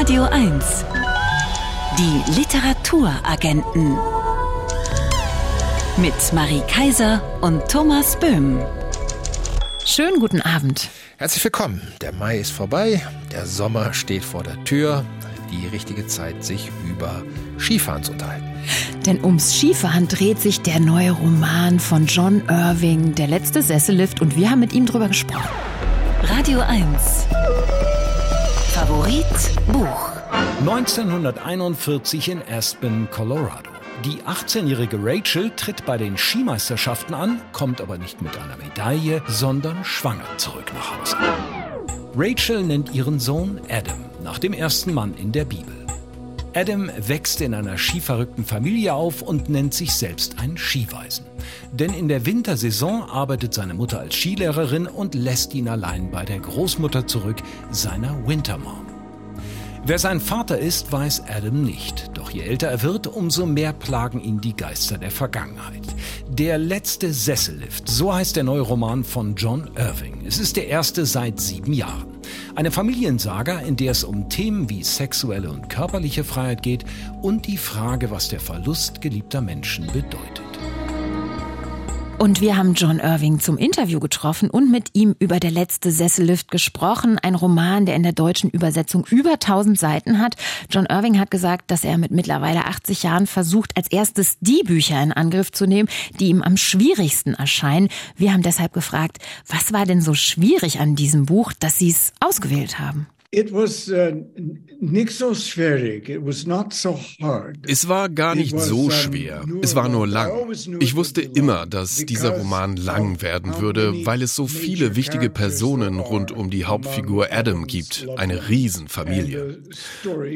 Radio 1. Die Literaturagenten. Mit Marie Kaiser und Thomas Böhm. Schönen guten Abend. Herzlich willkommen. Der Mai ist vorbei, der Sommer steht vor der Tür. Die richtige Zeit, sich über Skifahren zu unterhalten. Denn ums Skifahren dreht sich der neue Roman von John Irving, Der letzte Sessellift, und wir haben mit ihm drüber gesprochen. Radio 1. Favorit Buch. 1941 in Aspen, Colorado. Die 18-jährige Rachel tritt bei den Skimeisterschaften an, kommt aber nicht mit einer Medaille, sondern schwanger zurück nach Hause. Rachel nennt ihren Sohn Adam, nach dem ersten Mann in der Bibel. Adam wächst in einer skiverrückten Familie auf und nennt sich selbst ein Skiweisen. Denn in der Wintersaison arbeitet seine Mutter als Skilehrerin und lässt ihn allein bei der Großmutter zurück, seiner Wintermom. Wer sein Vater ist, weiß Adam nicht. Doch je älter er wird, umso mehr plagen ihn die Geister der Vergangenheit. Der letzte Sessellift, so heißt der neue Roman von John Irving. Es ist der erste seit sieben Jahren. Eine Familiensaga, in der es um Themen wie sexuelle und körperliche Freiheit geht und die Frage, was der Verlust geliebter Menschen bedeutet. Und wir haben John Irving zum Interview getroffen und mit ihm über Der letzte Sessellift gesprochen. Ein Roman, der in der deutschen Übersetzung über 1000 Seiten hat. John Irving hat gesagt, dass er mit mittlerweile 80 Jahren versucht, als erstes die Bücher in Angriff zu nehmen, die ihm am schwierigsten erscheinen. Wir haben deshalb gefragt, was war denn so schwierig an diesem Buch, dass Sie es ausgewählt haben? It was uh, nicht so schwierig. It was not so hard. Es war gar nicht so schwer. Es war nur lang. Ich wusste immer, dass dieser Roman lang werden würde, weil es so viele wichtige Personen rund um die Hauptfigur Adam gibt. Eine Riesenfamilie.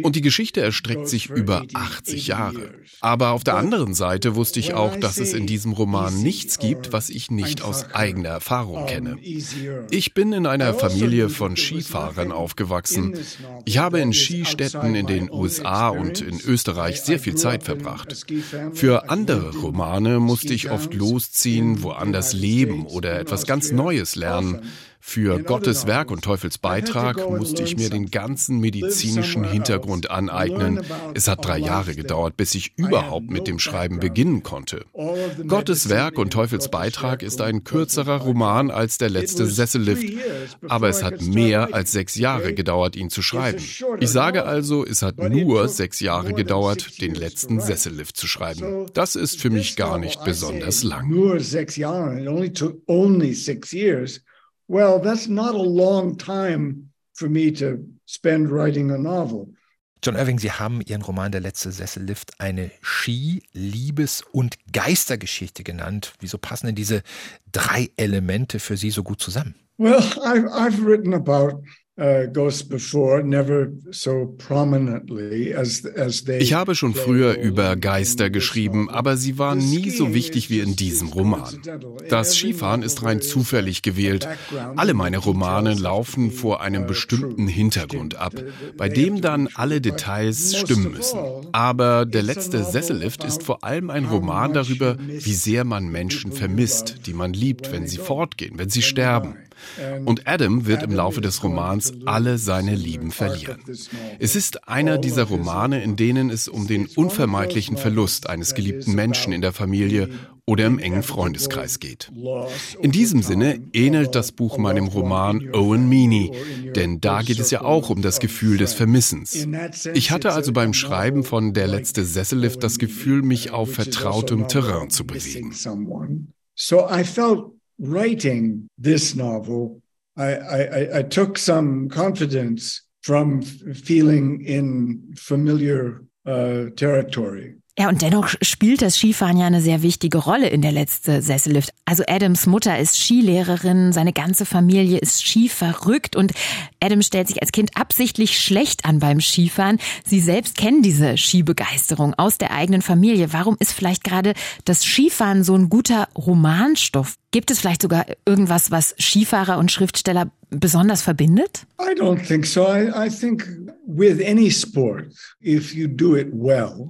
Und die Geschichte erstreckt sich über 80 Jahre. Aber auf der anderen Seite wusste ich auch, dass es in diesem Roman nichts gibt, was ich nicht aus eigener Erfahrung kenne. Ich bin in einer also Familie von Skifahrern aufgewachsen aufgewachsen. Ich habe in Skistädten in den USA und in Österreich sehr viel Zeit verbracht. Für andere Romane musste ich oft losziehen, woanders leben oder etwas ganz Neues lernen. Für Gottes Werk und Teufels Beitrag musste ich mir den ganzen medizinischen Hintergrund aneignen. Es hat drei Jahre gedauert, bis ich überhaupt mit dem Schreiben beginnen konnte. Gottes Werk und Teufels Beitrag ist ein kürzerer Roman als der letzte Sessellift, aber es hat mehr als sechs Jahre gedauert, ihn zu schreiben. Ich sage also, es hat nur sechs Jahre gedauert, den letzten Sessellift zu schreiben. Das ist für mich gar nicht besonders lang. Nur sechs Jahre, only took only six years. Well, that's not a long time for me to spend writing a novel. John Irving, Sie haben Ihren Roman Der letzte Sessellift eine Ski-, Liebes- und Geistergeschichte genannt. Wieso passen denn diese drei Elemente für Sie so gut zusammen? Well, I've, I've written about ich habe schon früher über Geister geschrieben, aber sie waren nie so wichtig wie in diesem Roman. Das Skifahren ist rein zufällig gewählt. Alle meine Romane laufen vor einem bestimmten Hintergrund ab, bei dem dann alle Details stimmen müssen. Aber der letzte Sessellift ist vor allem ein Roman darüber, wie sehr man Menschen vermisst, die man liebt, wenn sie fortgehen, wenn sie sterben. Und Adam wird im Laufe des Romans alle seine Lieben verlieren. Es ist einer dieser Romane, in denen es um den unvermeidlichen Verlust eines geliebten Menschen in der Familie oder im engen Freundeskreis geht. In diesem Sinne ähnelt das Buch meinem Roman Owen Meany, denn da geht es ja auch um das Gefühl des Vermissens. Ich hatte also beim Schreiben von Der letzte Sessellift das Gefühl, mich auf vertrautem Terrain zu bewegen. So I felt writing this novel, I, I, I took some confidence from feeling in familiar uh, territory. Ja, und dennoch spielt das Skifahren ja eine sehr wichtige Rolle in der letzte Sessellift. Also Adams Mutter ist Skilehrerin, seine ganze Familie ist skiverrückt und Adam stellt sich als Kind absichtlich schlecht an beim Skifahren. Sie selbst kennen diese Skibegeisterung aus der eigenen Familie. Warum ist vielleicht gerade das Skifahren so ein guter Romanstoff? Gibt es vielleicht sogar irgendwas, was Skifahrer und Schriftsteller besonders verbindet? I don't think so. I, I think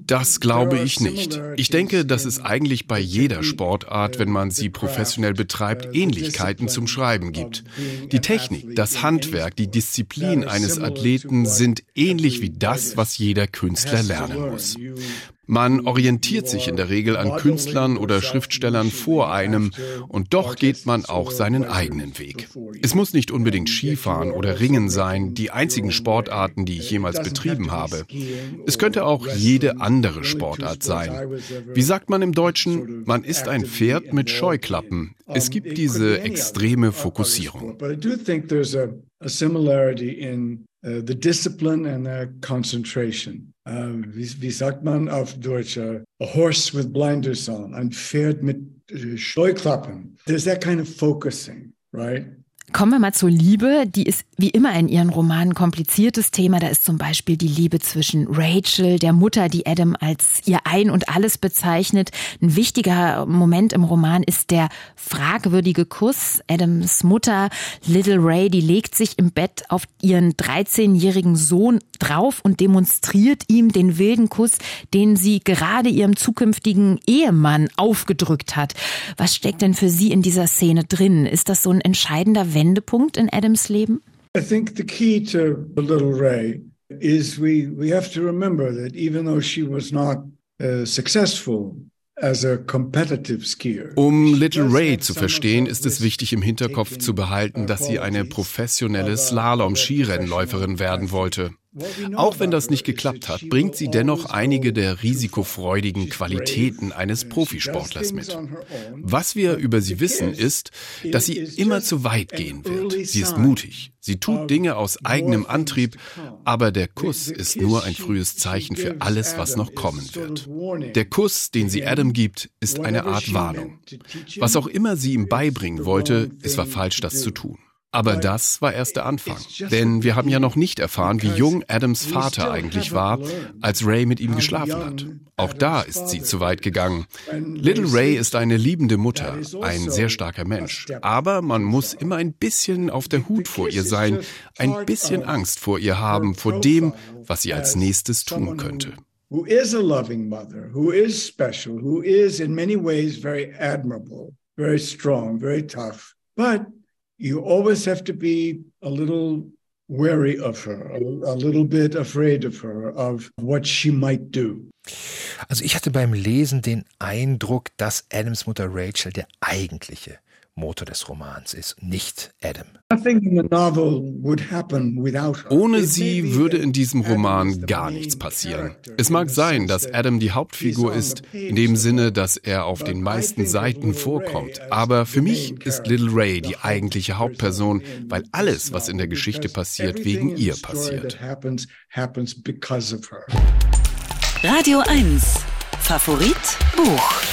Das glaube ich nicht. Ich denke, dass es eigentlich bei jeder Sportart, wenn man sie professionell betreibt, Ähnlichkeiten zum Schreiben gibt. Die Technik, das Handwerk, die Disziplin eines Athleten sind ähnlich wie das, was jeder Künstler lernen muss. Man orientiert sich in der Regel an Künstlern oder Schriftstellern vor einem und doch geht man auch seinen eigenen Weg. Es muss nicht unbedingt Skifahren oder Ringen sein, die einzigen Sportarten, die ich jemals betrieben habe. Es könnte auch jede andere Sportart sein. Wie sagt man im Deutschen? Man ist ein Pferd mit Scheuklappen. Es gibt diese extreme Fokussierung. Uh, the discipline and the concentration. Uh, wie, wie, sagt man auf Deutsch? Uh, a horse with blinders on, ein Pferd mit uh, Scheuklappen. There's that kind of focusing, right? Kommen wir mal zur Liebe. Die ist wie immer in ihren Romanen kompliziertes Thema. Da ist zum Beispiel die Liebe zwischen Rachel, der Mutter, die Adam als ihr Ein und Alles bezeichnet. Ein wichtiger Moment im Roman ist der fragwürdige Kuss. Adams Mutter, Little Ray, die legt sich im Bett auf ihren 13-jährigen Sohn drauf und demonstriert ihm den wilden Kuss, den sie gerade ihrem zukünftigen Ehemann aufgedrückt hat. Was steckt denn für Sie in dieser Szene drin? Ist das so ein entscheidender Wendepunkt in Adams Leben? I think the key to the little Ray is we we have to remember that even though she was not uh, successful um Little Ray zu verstehen, ist es wichtig im Hinterkopf zu behalten, dass sie eine professionelle Slalom-Skirennläuferin werden wollte. Auch wenn das nicht geklappt hat, bringt sie dennoch einige der risikofreudigen Qualitäten eines Profisportlers mit. Was wir über sie wissen, ist, dass sie immer zu weit gehen wird. Sie ist mutig. Sie tut Dinge aus eigenem Antrieb, aber der Kuss ist nur ein frühes Zeichen für alles, was noch kommen wird. Der Kuss, den sie Adam gibt, ist eine Art Warnung. Was auch immer sie ihm beibringen wollte, es war falsch, das zu tun. Aber das war erst der Anfang. Denn wir haben ja noch nicht erfahren, wie jung Adams Vater eigentlich war, als Ray mit ihm geschlafen hat. Auch da ist sie zu weit gegangen. Little Ray ist eine liebende Mutter, ein sehr starker Mensch. Aber man muss immer ein bisschen auf der Hut vor ihr sein, ein bisschen Angst vor ihr haben, vor dem, was sie als nächstes tun könnte. Who is a loving mother, who is special, who is in many ways very admirable, very strong, very tough. But you always have to be a little wary of her, a, little bit afraid of her, of what she might do. Also ich hatte beim Lesen den Eindruck, dass Adams Mutter Rachel der eigentliche Motor des Romans ist, nicht Adam. Ohne sie würde in diesem Roman gar nichts passieren. Es mag sein, dass Adam die Hauptfigur ist, in dem Sinne, dass er auf den meisten Seiten vorkommt. Aber für mich ist Little Ray die eigentliche Hauptperson, weil alles, was in der Geschichte passiert, wegen ihr passiert. Radio 1 Favorit Buch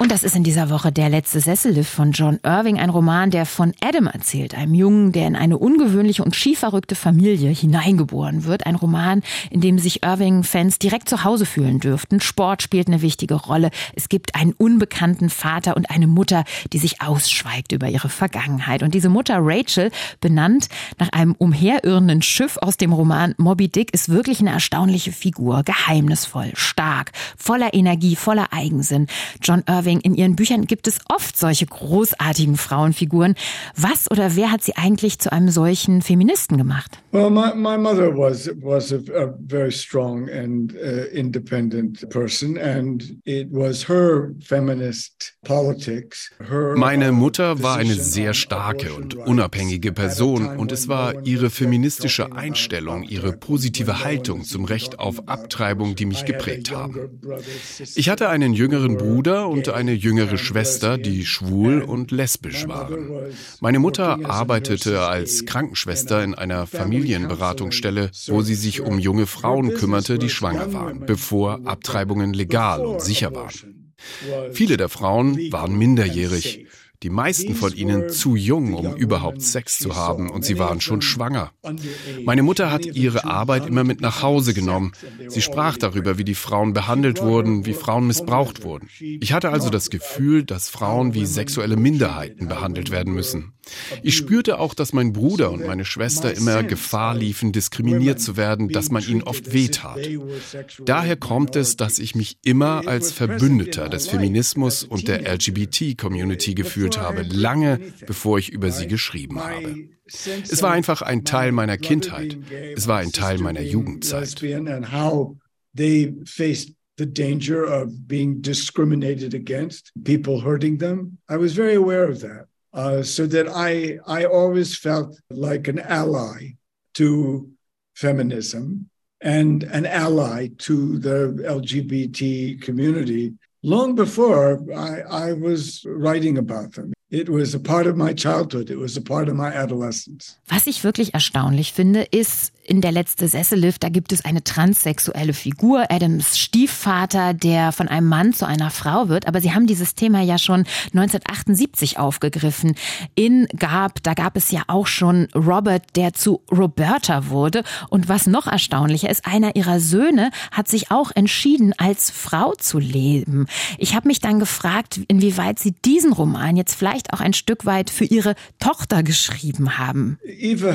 und das ist in dieser Woche der letzte Sessellift von John Irving, ein Roman, der von Adam erzählt, einem Jungen, der in eine ungewöhnliche und skiverrückte Familie hineingeboren wird. Ein Roman, in dem sich Irving-Fans direkt zu Hause fühlen dürften. Sport spielt eine wichtige Rolle. Es gibt einen unbekannten Vater und eine Mutter, die sich ausschweigt über ihre Vergangenheit. Und diese Mutter Rachel, benannt nach einem umherirrenden Schiff aus dem Roman Moby Dick, ist wirklich eine erstaunliche Figur. Geheimnisvoll, stark, voller Energie, voller Eigensinn. John Irving Irving, in ihren Büchern gibt es oft solche großartigen Frauenfiguren. Was oder wer hat sie eigentlich zu einem solchen Feministen gemacht? Well, my, my mother was was a, a very strong and uh, independent person and it was her feminist politics. Her, Meine Mutter war eine sehr starke und unabhängige Person und es war ihre feministische Einstellung, ihre positive Haltung zum Recht auf Abtreibung, die mich geprägt haben. Ich hatte einen jüngeren Bruder und eine jüngere Schwester, die schwul und lesbisch waren. Meine Mutter arbeitete als Krankenschwester in einer Familienberatungsstelle, wo sie sich um junge Frauen kümmerte, die schwanger waren, bevor Abtreibungen legal und sicher waren. Viele der Frauen waren minderjährig. Die meisten von ihnen zu jung, um überhaupt Sex zu haben, und sie waren schon schwanger. Meine Mutter hat ihre Arbeit immer mit nach Hause genommen. Sie sprach darüber, wie die Frauen behandelt wurden, wie Frauen missbraucht wurden. Ich hatte also das Gefühl, dass Frauen wie sexuelle Minderheiten behandelt werden müssen. Ich spürte auch, dass mein Bruder und meine Schwester immer Gefahr liefen, diskriminiert zu werden, dass man ihnen oft wehtat. Daher kommt es, dass ich mich immer als Verbündeter des Feminismus und der LGBT-Community gefühlt habe, lange bevor ich über sie geschrieben habe. Es war einfach ein Teil meiner Kindheit. Es war ein Teil meiner Jugendzeit. the danger of being discriminated against, people hurting them. I was very aware of that. Uh, so that I, I always felt like an ally to feminism and an ally to the LGBT community long before I, I was writing about them. It was a part of my childhood. It was a part of my adolescence. Was ich wirklich erstaunlich finde, ist, in der letzte Sessellift, da gibt es eine transsexuelle Figur, Adams Stiefvater, der von einem Mann zu einer Frau wird. Aber Sie haben dieses Thema ja schon 1978 aufgegriffen. In Gab, da gab es ja auch schon Robert, der zu Roberta wurde. Und was noch erstaunlicher ist, einer ihrer Söhne hat sich auch entschieden, als Frau zu leben. Ich habe mich dann gefragt, inwieweit Sie diesen Roman jetzt vielleicht vielleicht auch ein Stück weit für ihre Tochter geschrieben haben. Eva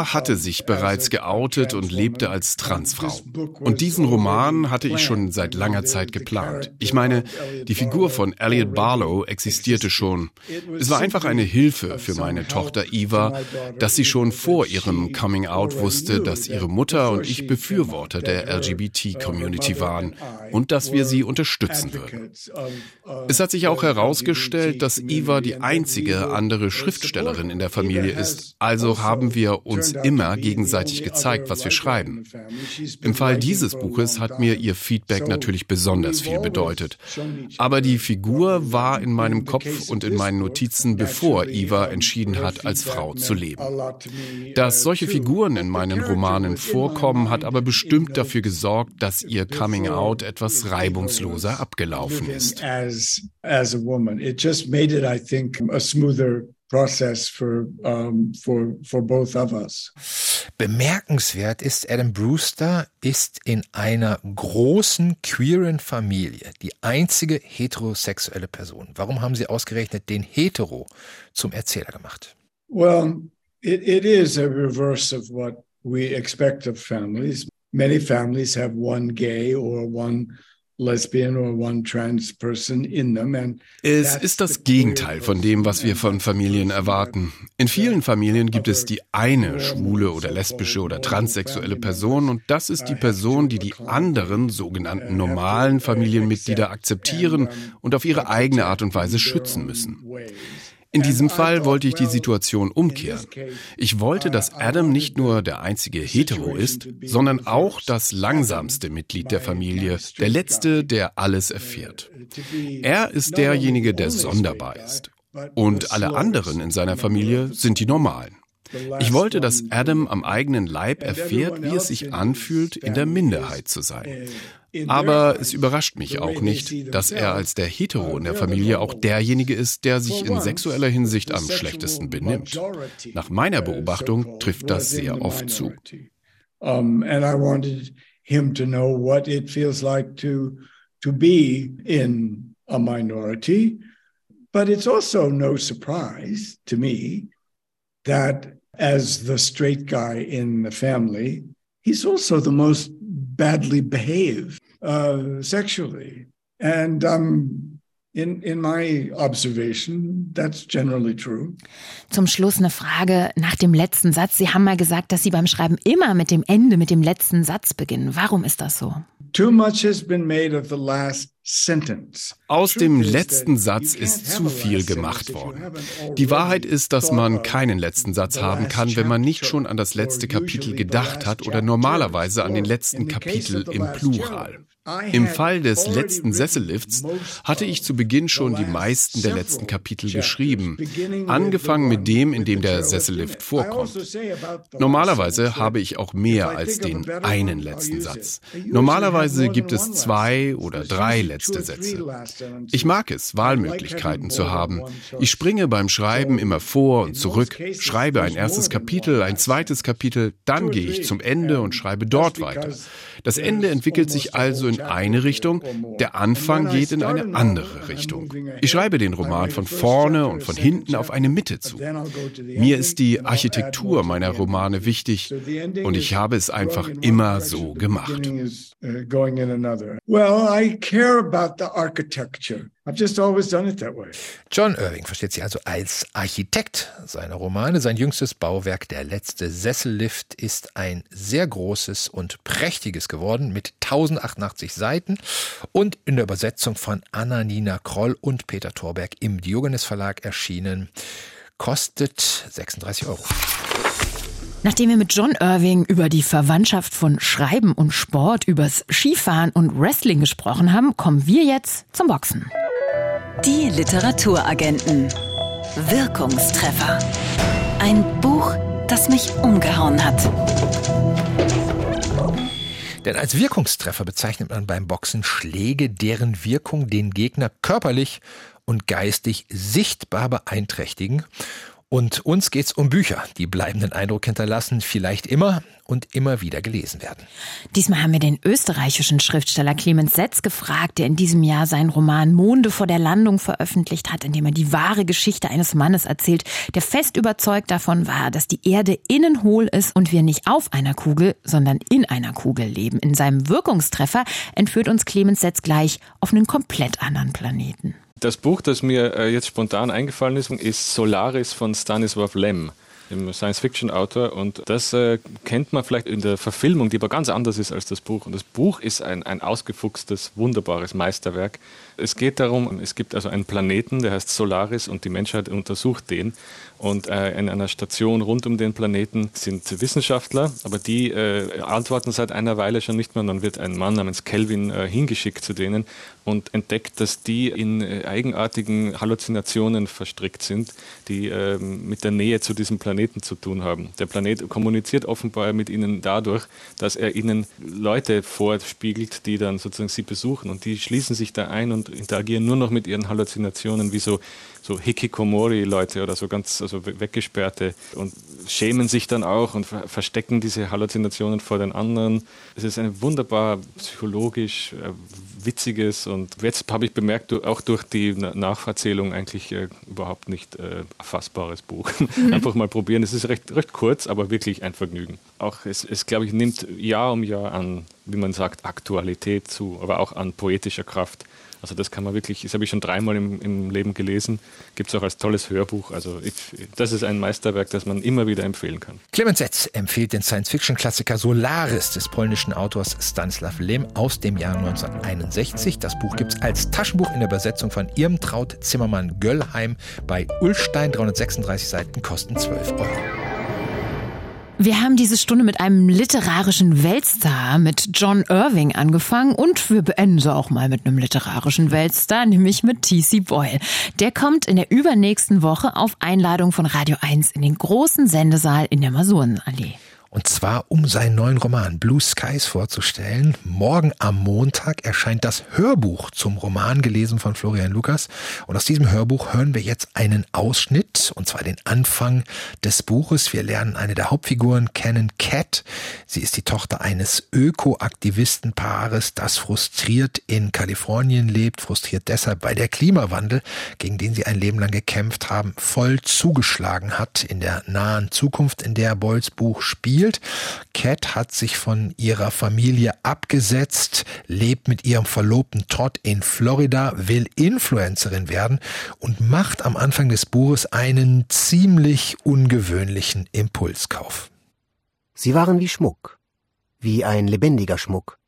uh, hatte sich bereits geoutet und lebte als Transfrau. Und diesen Roman hatte ich schon seit langer Zeit geplant. Ich meine, die Figur von Elliot Barlow existierte schon. Es war einfach eine Hilfe für meine Tochter Eva, dass sie schon vor ihrem Coming Out wusste, dass ihre Mutter und ich Befürworter der LGBT-Community waren und dass wir sie unterstützen würden. Es hat sich auch herausgestellt, dass Eva die einzige andere Schriftstellerin in der Familie ist, also haben wir uns immer gegenseitig gezeigt, was wir schreiben. Im Fall dieses Buches hat mir ihr Feedback natürlich besonders viel bedeutet. Aber die Figur war in meinem Kopf und in meinen Notizen, bevor Eva entschieden hat, als Frau zu leben. Dass solche Figuren in meinen Romanen vorkommen, hat aber bestimmt dafür gesorgt, dass ihr Coming Out etwas reibungsloser abgelaufen ist. As, as a woman. It just made it, I think, a smoother process for, um, for, for both of us. Bemerkenswert ist, Adam Brewster ist in einer großen queeren Familie die einzige heterosexuelle Person. Warum haben Sie ausgerechnet den Hetero zum Erzähler gemacht? Well, it, it is a reverse of what we expect of families. Many families have one gay or one es ist das Gegenteil von dem, was wir von Familien erwarten. In vielen Familien gibt es die eine schwule oder lesbische oder transsexuelle Person und das ist die Person, die die anderen sogenannten normalen Familienmitglieder akzeptieren und auf ihre eigene Art und Weise schützen müssen. In diesem Fall wollte ich die Situation umkehren. Ich wollte, dass Adam nicht nur der einzige Hetero ist, sondern auch das langsamste Mitglied der Familie, der letzte, der alles erfährt. Er ist derjenige, der sonderbar ist. Und alle anderen in seiner Familie sind die Normalen. Ich wollte, dass Adam am eigenen Leib erfährt, wie es sich anfühlt, in der Minderheit zu sein. Aber es überrascht mich auch nicht, dass er als der Hetero in der Familie auch derjenige ist, der sich in sexueller Hinsicht am schlechtesten benimmt. Nach meiner Beobachtung trifft das sehr oft zu. him to know what it feels like to to be in a minority but it's also no surprise to me that as the straight guy in the family he's also the most badly behaved uh, sexually. And um, in, in my observation, that's generally true. Zum Schluss eine Frage nach dem letzten Satz. Sie haben mal gesagt, dass Sie beim Schreiben immer mit dem Ende, mit dem letzten Satz beginnen. Warum ist das so? Too much has been made of the last sentence. Aus dem letzten Satz ist zu viel gemacht worden. Die Wahrheit ist, dass man keinen letzten Satz haben kann, wenn man nicht schon an das letzte Kapitel gedacht hat oder normalerweise an den letzten Kapitel im Plural. Im Fall des letzten Sessellifts hatte ich zu Beginn schon die meisten der letzten Kapitel geschrieben, angefangen mit dem, in dem der Sessellift vorkommt. Normalerweise habe ich auch mehr als den einen letzten Satz. Normalerweise gibt es zwei oder drei letzte letzte Sätze. Ich mag es, Wahlmöglichkeiten zu haben. Ich springe beim Schreiben immer vor und zurück, schreibe ein erstes Kapitel, ein zweites Kapitel, dann gehe ich zum Ende und schreibe dort weiter. Das Ende entwickelt sich also in eine Richtung, der Anfang geht in eine andere Richtung. Ich schreibe den Roman von vorne und von hinten auf eine Mitte zu. Mir ist die Architektur meiner Romane wichtig und ich habe es einfach immer so gemacht. Well, I care about the architecture. I've just always done it that way. John Irving versteht sich also als Architekt. Seine Romane, sein jüngstes Bauwerk, der letzte Sessellift, ist ein sehr großes und prächtiges geworden mit 1088 Seiten und in der Übersetzung von Anna-Nina Kroll und Peter Thorberg im Diogenes Verlag erschienen. Kostet 36 Euro. Nachdem wir mit John Irving über die Verwandtschaft von Schreiben und Sport, übers Skifahren und Wrestling gesprochen haben, kommen wir jetzt zum Boxen. Die Literaturagenten. Wirkungstreffer. Ein Buch, das mich umgehauen hat. Denn als Wirkungstreffer bezeichnet man beim Boxen Schläge, deren Wirkung den Gegner körperlich und geistig sichtbar beeinträchtigen und uns geht's um Bücher, die bleibenden Eindruck hinterlassen, vielleicht immer und immer wieder gelesen werden. Diesmal haben wir den österreichischen Schriftsteller Clemens Setz gefragt, der in diesem Jahr seinen Roman Monde vor der Landung veröffentlicht hat, in dem er die wahre Geschichte eines Mannes erzählt, der fest überzeugt davon war, dass die Erde innen hohl ist und wir nicht auf einer Kugel, sondern in einer Kugel leben. In seinem Wirkungstreffer entführt uns Clemens Setz gleich auf einen komplett anderen Planeten. Das Buch, das mir äh, jetzt spontan eingefallen ist, ist Solaris von Stanislav Lem dem Science-Fiction-Autor. Und das äh, kennt man vielleicht in der Verfilmung, die aber ganz anders ist als das Buch. Und das Buch ist ein, ein ausgefuchstes, wunderbares Meisterwerk. Es geht darum, es gibt also einen Planeten, der heißt Solaris und die Menschheit untersucht den. Und äh, in einer Station rund um den Planeten sind Wissenschaftler, aber die äh, antworten seit einer Weile schon nicht mehr. Und dann wird ein Mann namens Kelvin äh, hingeschickt zu denen und entdeckt, dass die in äh, eigenartigen Halluzinationen verstrickt sind, die ähm, mit der Nähe zu diesem Planeten zu tun haben. Der Planet kommuniziert offenbar mit ihnen dadurch, dass er ihnen Leute vorspiegelt, die dann sozusagen sie besuchen und die schließen sich da ein und interagieren nur noch mit ihren Halluzinationen wie so so Hikikomori-Leute oder so ganz also weggesperrte und schämen sich dann auch und verstecken diese Halluzinationen vor den anderen. Es ist ein wunderbar psychologisch äh, witziges und jetzt habe ich bemerkt, auch durch die Nacherzählung eigentlich äh, überhaupt nicht äh, erfassbares Buch. Mhm. Einfach mal probieren. Es ist recht, recht kurz, aber wirklich ein Vergnügen. Auch es, es glaube ich, nimmt Jahr um Jahr an, wie man sagt, Aktualität zu, aber auch an poetischer Kraft. Also das kann man wirklich, das habe ich schon dreimal im, im Leben gelesen, gibt es auch als tolles Hörbuch. Also ich, das ist ein Meisterwerk, das man immer wieder empfehlen kann. Clemens Setz empfiehlt den Science-Fiction-Klassiker Solaris des polnischen Autors Stanislav Lem aus dem Jahr 1961. Das Buch gibt es als Taschenbuch in der Übersetzung von Irmtraut Zimmermann Göllheim bei Ullstein, 336 Seiten, kosten 12 Euro. Wir haben diese Stunde mit einem literarischen Weltstar, mit John Irving angefangen und wir beenden sie auch mal mit einem literarischen Weltstar, nämlich mit T.C. Boyle. Der kommt in der übernächsten Woche auf Einladung von Radio 1 in den großen Sendesaal in der Masurenallee. Und zwar, um seinen neuen Roman Blue Skies vorzustellen. Morgen am Montag erscheint das Hörbuch zum Roman gelesen von Florian Lukas. Und aus diesem Hörbuch hören wir jetzt einen Ausschnitt, und zwar den Anfang des Buches. Wir lernen eine der Hauptfiguren kennen, Cat. Sie ist die Tochter eines Öko-Aktivistenpaares, das frustriert in Kalifornien lebt, frustriert deshalb, weil der Klimawandel, gegen den sie ein Leben lang gekämpft haben, voll zugeschlagen hat in der nahen Zukunft, in der Boyles Buch spielt gespielt. Cat hat sich von ihrer Familie abgesetzt, lebt mit ihrem Verlobten Todd in Florida, will Influencerin werden und macht am Anfang des Buches einen ziemlich ungewöhnlichen Impulskauf. Sie waren wie Schmuck, wie ein lebendiger Schmuck.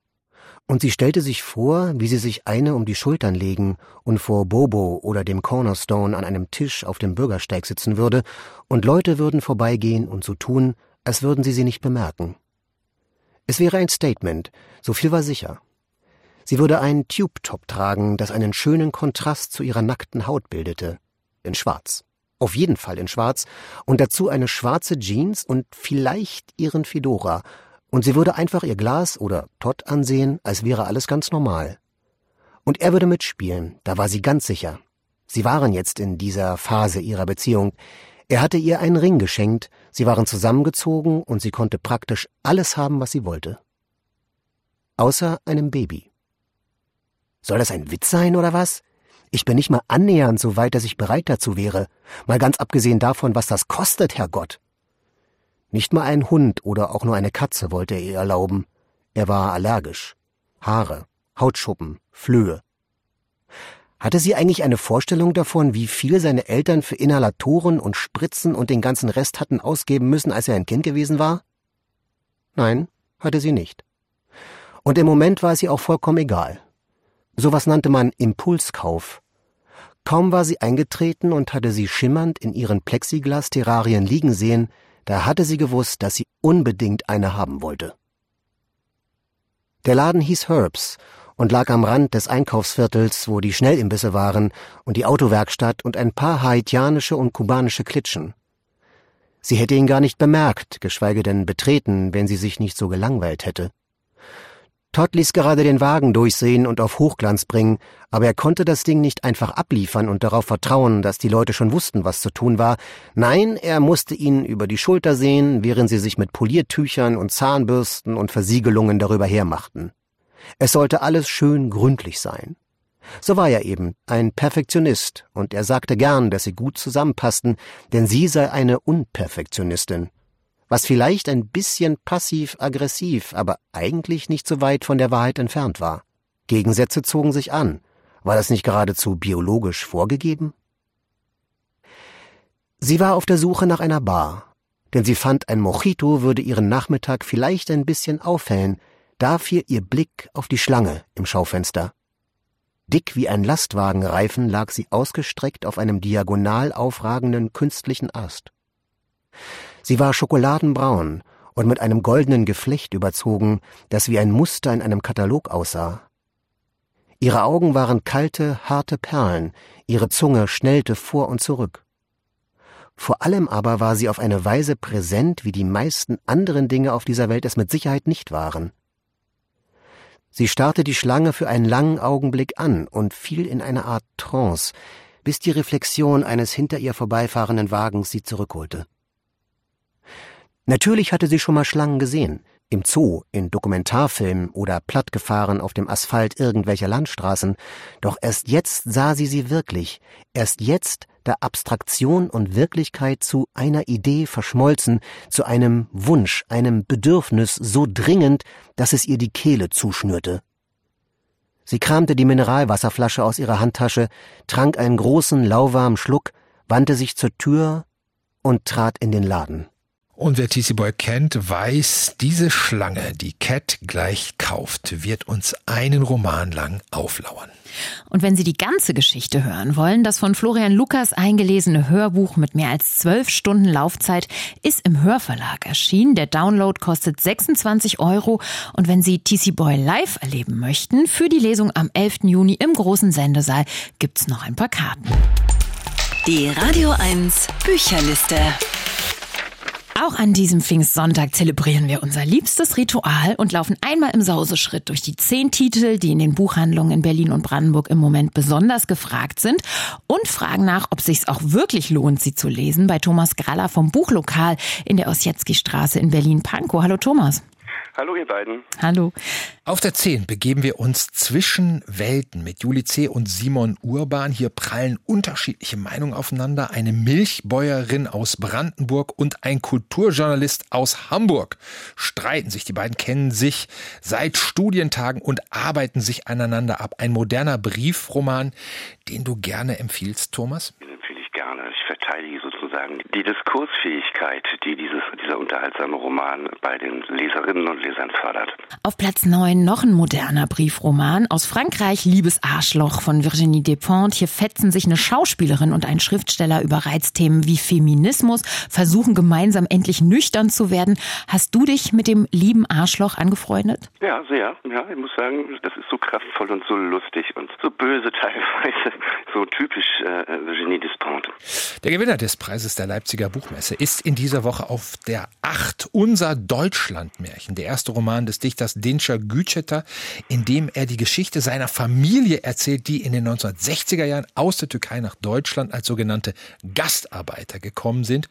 Und sie stellte sich vor, wie sie sich eine um die Schultern legen und vor Bobo oder dem Cornerstone an einem Tisch auf dem Bürgersteig sitzen würde, und Leute würden vorbeigehen und so tun, als würden sie sie nicht bemerken. Es wäre ein Statement, so viel war sicher. Sie würde einen Tube-Top tragen, das einen schönen Kontrast zu ihrer nackten Haut bildete. In Schwarz. Auf jeden Fall in Schwarz. Und dazu eine schwarze Jeans und vielleicht ihren Fedora. Und sie würde einfach ihr Glas oder Todd ansehen, als wäre alles ganz normal. Und er würde mitspielen, da war sie ganz sicher. Sie waren jetzt in dieser Phase ihrer Beziehung. Er hatte ihr einen Ring geschenkt, sie waren zusammengezogen und sie konnte praktisch alles haben, was sie wollte. Außer einem Baby. Soll das ein Witz sein oder was? Ich bin nicht mal annähernd so weit, dass ich bereit dazu wäre. Mal ganz abgesehen davon, was das kostet, Herrgott. Nicht mal ein Hund oder auch nur eine Katze wollte er ihr erlauben. Er war allergisch. Haare, Hautschuppen, Flöhe. Hatte sie eigentlich eine Vorstellung davon, wie viel seine Eltern für Inhalatoren und Spritzen und den ganzen Rest hatten ausgeben müssen, als er ein Kind gewesen war? Nein, hatte sie nicht. Und im Moment war es ihr auch vollkommen egal. Sowas nannte man Impulskauf. Kaum war sie eingetreten und hatte sie schimmernd in ihren Plexiglas-Terrarien liegen sehen, da hatte sie gewusst, dass sie unbedingt eine haben wollte. Der Laden hieß Herbs und lag am Rand des Einkaufsviertels, wo die Schnellimbisse waren und die Autowerkstatt und ein paar haitianische und kubanische Klitschen. Sie hätte ihn gar nicht bemerkt, geschweige denn betreten, wenn sie sich nicht so gelangweilt hätte. Todd ließ gerade den Wagen durchsehen und auf Hochglanz bringen, aber er konnte das Ding nicht einfach abliefern und darauf vertrauen, dass die Leute schon wussten, was zu tun war. Nein, er musste ihnen über die Schulter sehen, während sie sich mit Poliertüchern und Zahnbürsten und Versiegelungen darüber hermachten. Es sollte alles schön gründlich sein. So war er eben, ein Perfektionist, und er sagte gern, dass sie gut zusammenpassten, denn sie sei eine Unperfektionistin was vielleicht ein bisschen passiv-aggressiv, aber eigentlich nicht so weit von der Wahrheit entfernt war. Gegensätze zogen sich an. War das nicht geradezu biologisch vorgegeben? Sie war auf der Suche nach einer Bar, denn sie fand, ein Mojito würde ihren Nachmittag vielleicht ein bisschen aufhellen, da fiel ihr Blick auf die Schlange im Schaufenster. Dick wie ein Lastwagenreifen lag sie ausgestreckt auf einem diagonal aufragenden künstlichen Ast. Sie war schokoladenbraun und mit einem goldenen Geflecht überzogen, das wie ein Muster in einem Katalog aussah. Ihre Augen waren kalte, harte Perlen, ihre Zunge schnellte vor und zurück. Vor allem aber war sie auf eine Weise präsent, wie die meisten anderen Dinge auf dieser Welt es mit Sicherheit nicht waren. Sie starrte die Schlange für einen langen Augenblick an und fiel in eine Art Trance, bis die Reflexion eines hinter ihr vorbeifahrenden Wagens sie zurückholte. Natürlich hatte sie schon mal Schlangen gesehen, im Zoo, in Dokumentarfilmen oder plattgefahren auf dem Asphalt irgendwelcher Landstraßen, doch erst jetzt sah sie sie wirklich, erst jetzt, da Abstraktion und Wirklichkeit zu einer Idee verschmolzen, zu einem Wunsch, einem Bedürfnis so dringend, dass es ihr die Kehle zuschnürte. Sie kramte die Mineralwasserflasche aus ihrer Handtasche, trank einen großen, lauwarmen Schluck, wandte sich zur Tür und trat in den Laden. Und wer TC Boy kennt, weiß, diese Schlange, die Cat gleich kauft, wird uns einen Roman lang auflauern. Und wenn Sie die ganze Geschichte hören wollen, das von Florian Lukas eingelesene Hörbuch mit mehr als zwölf Stunden Laufzeit ist im Hörverlag erschienen. Der Download kostet 26 Euro. Und wenn Sie TC Boy live erleben möchten, für die Lesung am 11. Juni im großen Sendesaal gibt's noch ein paar Karten. Die Radio 1 Bücherliste. Auch an diesem Pfingstsonntag zelebrieren wir unser liebstes Ritual und laufen einmal im Sauseschritt durch die zehn Titel, die in den Buchhandlungen in Berlin und Brandenburg im Moment besonders gefragt sind und fragen nach, ob sich's auch wirklich lohnt, sie zu lesen, bei Thomas Graller vom Buchlokal in der Ossietzky-Straße in Berlin-Pankow. Hallo Thomas. Hallo ihr beiden. Hallo. Auf der 10 begeben wir uns zwischen Welten mit Juli C. und Simon Urban. Hier prallen unterschiedliche Meinungen aufeinander. Eine Milchbäuerin aus Brandenburg und ein Kulturjournalist aus Hamburg streiten sich. Die beiden kennen sich seit Studientagen und arbeiten sich aneinander ab. Ein moderner Briefroman, den du gerne empfiehlst, Thomas? verteidige sozusagen die Diskursfähigkeit, die dieses, dieser unterhaltsame Roman bei den Leserinnen und Lesern fördert. Auf Platz 9 noch ein moderner Briefroman aus Frankreich, Liebes Arschloch von Virginie Despentes. Hier fetzen sich eine Schauspielerin und ein Schriftsteller über Reizthemen wie Feminismus, versuchen gemeinsam endlich nüchtern zu werden. Hast du dich mit dem lieben Arschloch angefreundet? Ja, sehr. Ja, ich muss sagen, das ist so kraftvoll und so lustig und so böse teilweise, so typisch äh, Virginie Despentes. Der Gewinner des Preises der Leipziger Buchmesse ist in dieser Woche auf der 8, unser Deutschlandmärchen, der erste Roman des Dichters Dinscher Güceter, in dem er die Geschichte seiner Familie erzählt, die in den 1960er Jahren aus der Türkei nach Deutschland als sogenannte Gastarbeiter gekommen sind.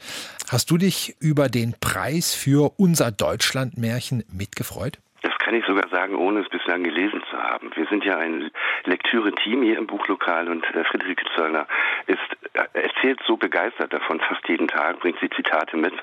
Hast du dich über den Preis für unser Deutschlandmärchen mitgefreut? Kann ich sogar sagen, ohne es bislang gelesen zu haben. Wir sind ja ein Lektüre-Team hier im Buchlokal und Friederike Zöllner ist, äh, erzählt so begeistert davon fast jeden Tag, bringt sie Zitate mit,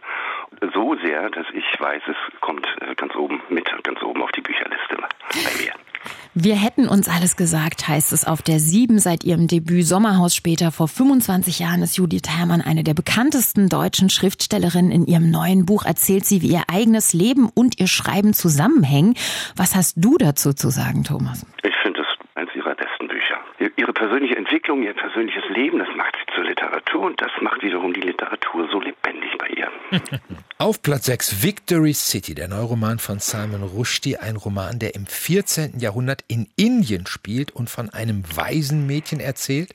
so sehr, dass ich weiß, es kommt äh, ganz oben mit, ganz oben auf die Bücherliste bei mir. Wir hätten uns alles gesagt, heißt es auf der Sieben seit ihrem Debüt Sommerhaus später. Vor 25 Jahren ist Judith Herrmann eine der bekanntesten deutschen Schriftstellerinnen. In ihrem neuen Buch erzählt sie, wie ihr eigenes Leben und ihr Schreiben zusammenhängen. Was hast du dazu zu sagen, Thomas? Ich finde es eines ihrer besten Bücher. Ihre persönliche Entwicklung, ihr persönliches Leben, das macht sie zur Literatur und das macht wiederum die Literatur so lebendig ihr. Auf Platz 6 Victory City, der Neuroman von Salman Rushdie, ein Roman, der im 14. Jahrhundert in Indien spielt und von einem Waisenmädchen erzählt,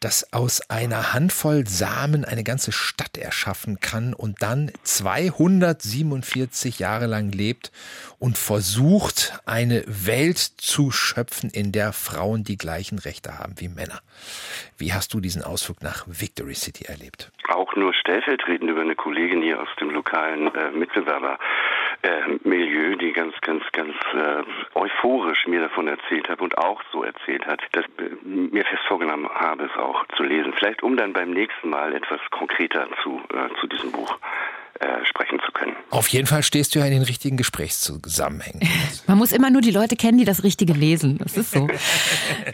das aus einer Handvoll Samen eine ganze Stadt erschaffen kann und dann 247 Jahre lang lebt und versucht, eine Welt zu schöpfen, in der Frauen die gleichen Rechte haben wie Männer. Wie hast du diesen Ausflug nach Victory City erlebt? Auch nur stellvertretend über eine Kollegin hier aus dem lokalen äh, Mitbewerber. Äh, Milieu, die ganz, ganz, ganz äh, euphorisch mir davon erzählt hat und auch so erzählt hat, dass äh, mir fest vorgenommen habe, es auch zu lesen. Vielleicht um dann beim nächsten Mal etwas konkreter zu, äh, zu diesem Buch äh, sprechen zu können. Auf jeden Fall stehst du ja in den richtigen Gesprächszusammenhängen. Man muss immer nur die Leute kennen, die das Richtige lesen. Das ist so.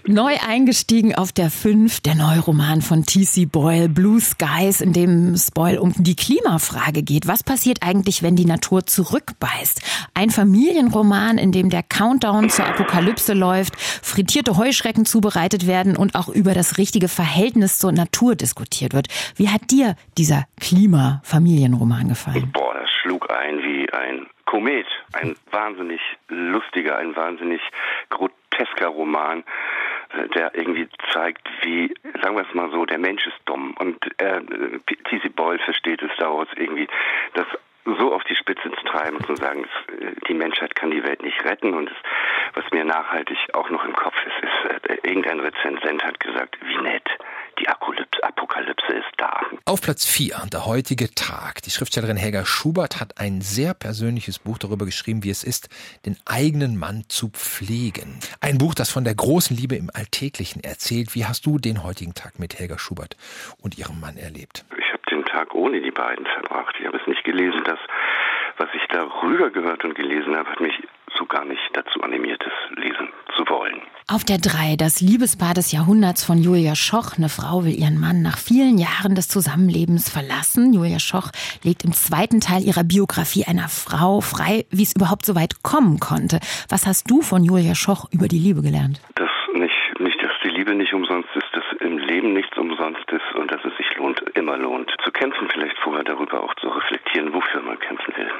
Neu eingestiegen auf der 5, der neue Roman von T.C. Boyle, Blue Skies, in dem es Boyle um die Klimafrage geht. Was passiert eigentlich, wenn die Natur zurückbeißt? Ein Familienroman, in dem der Countdown zur Apokalypse läuft, frittierte Heuschrecken zubereitet werden und auch über das richtige Verhältnis zur Natur diskutiert wird. Wie hat dir dieser Klimafamilienroman gefallen? Gefallen? Boah, das schlug ein wie ein Komet. Ein wahnsinnig lustiger, ein wahnsinnig grotesker Roman, äh, der irgendwie zeigt, wie, sagen wir es mal so, der Mensch ist dumm. Und äh, T.C. Boyle versteht es daraus irgendwie, das so auf die Spitze zu treiben und zu sagen, äh, die Menschheit kann die Welt nicht retten. Und es, was mir nachhaltig auch noch im Kopf ist, ist, äh, irgendein Rezensent hat gesagt, wie nett, die Apokalypse ist da. Auf Platz 4, der heutige Tag. Die Schriftstellerin Helga Schubert hat ein sehr persönliches Buch darüber geschrieben, wie es ist, den eigenen Mann zu pflegen. Ein Buch, das von der großen Liebe im Alltäglichen erzählt. Wie hast du den heutigen Tag mit Helga Schubert und ihrem Mann erlebt? Ich habe den Tag ohne die beiden verbracht. Ich habe es nicht gelesen. Das, was ich darüber gehört und gelesen habe, hat mich so gar nicht dazu animiert, es lesen zu wollen. Auf der 3, das Liebespaar des Jahrhunderts von Julia Schoch. Eine Frau will ihren Mann nach vielen Jahren des Zusammenlebens verlassen. Julia Schoch legt im zweiten Teil ihrer Biografie einer Frau frei, wie es überhaupt so weit kommen konnte. Was hast du von Julia Schoch über die Liebe gelernt? Dass nicht, nicht, dass die Liebe nicht umsonst ist, dass im Leben nichts umsonst ist und dass es sich lohnt, immer lohnt, zu kämpfen, vielleicht vorher darüber auch zu reflektieren, wofür man kämpfen will.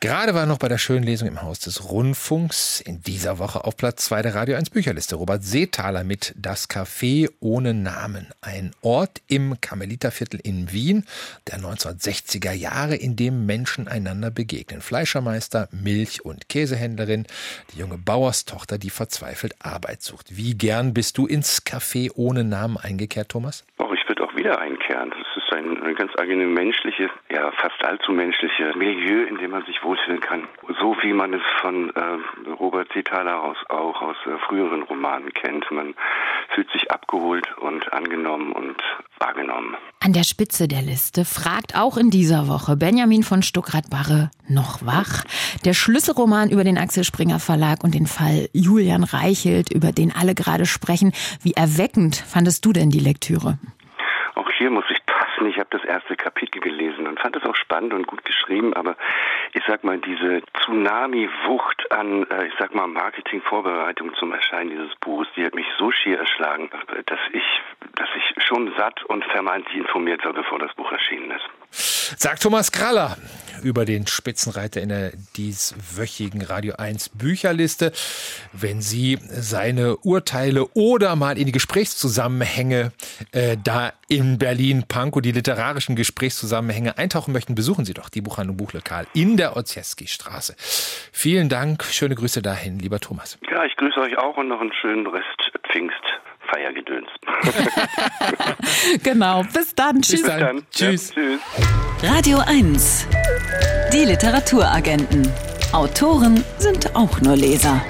Gerade war noch bei der schönen Lesung im Haus des Rundfunks in dieser Woche auf Platz 2 der Radio 1 Bücherliste Robert Seethaler mit Das Café ohne Namen. Ein Ort im Karmeliterviertel in Wien der 1960er Jahre, in dem Menschen einander begegnen. Fleischermeister, Milch- und Käsehändlerin, die junge Bauerstochter, die verzweifelt Arbeit sucht. Wie gern bist du ins Café ohne Namen eingekehrt, Thomas? Oh, ich würde auch wieder einkehren. Ein, ein ganz eigenes menschliches, ja fast allzu menschliches Milieu, in dem man sich wohlfühlen kann. So wie man es von äh, Robert Zithaler aus, auch aus äh, früheren Romanen kennt. Man fühlt sich abgeholt und angenommen und wahrgenommen. An der Spitze der Liste fragt auch in dieser Woche Benjamin von Stuckrad-Barre noch wach. Der Schlüsselroman über den Axel Springer Verlag und den Fall Julian Reichelt, über den alle gerade sprechen. Wie erweckend fandest du denn die Lektüre? Auch hier muss ich das erste Kapitel gelesen und fand es auch spannend und gut geschrieben, aber ich sag mal, diese Tsunami-Wucht an, äh, ich sag mal, Marketing-Vorbereitung zum Erscheinen dieses Buches, die hat mich so schier erschlagen, dass ich, dass ich schon satt und vermeintlich informiert war, bevor das Buch erschienen ist. Sagt Thomas Kraller über den Spitzenreiter in der dieswöchigen Radio 1 Bücherliste. Wenn Sie seine Urteile oder mal in die Gesprächszusammenhänge äh, da in Berlin Pankow, die literarischen Gesprächszusammenhänge eintauchen möchten, besuchen Sie doch die Buchhandlung Buchlokal in der Oziewski-Straße. Vielen Dank, schöne Grüße dahin, lieber Thomas. Ja, ich grüße euch auch und noch einen schönen Rest Pfingst. Feiergedöns. genau. Bis dann. Tschüss. Bis dann. Tschüss. Ja, tschüss. Radio 1. Die Literaturagenten. Autoren sind auch nur Leser.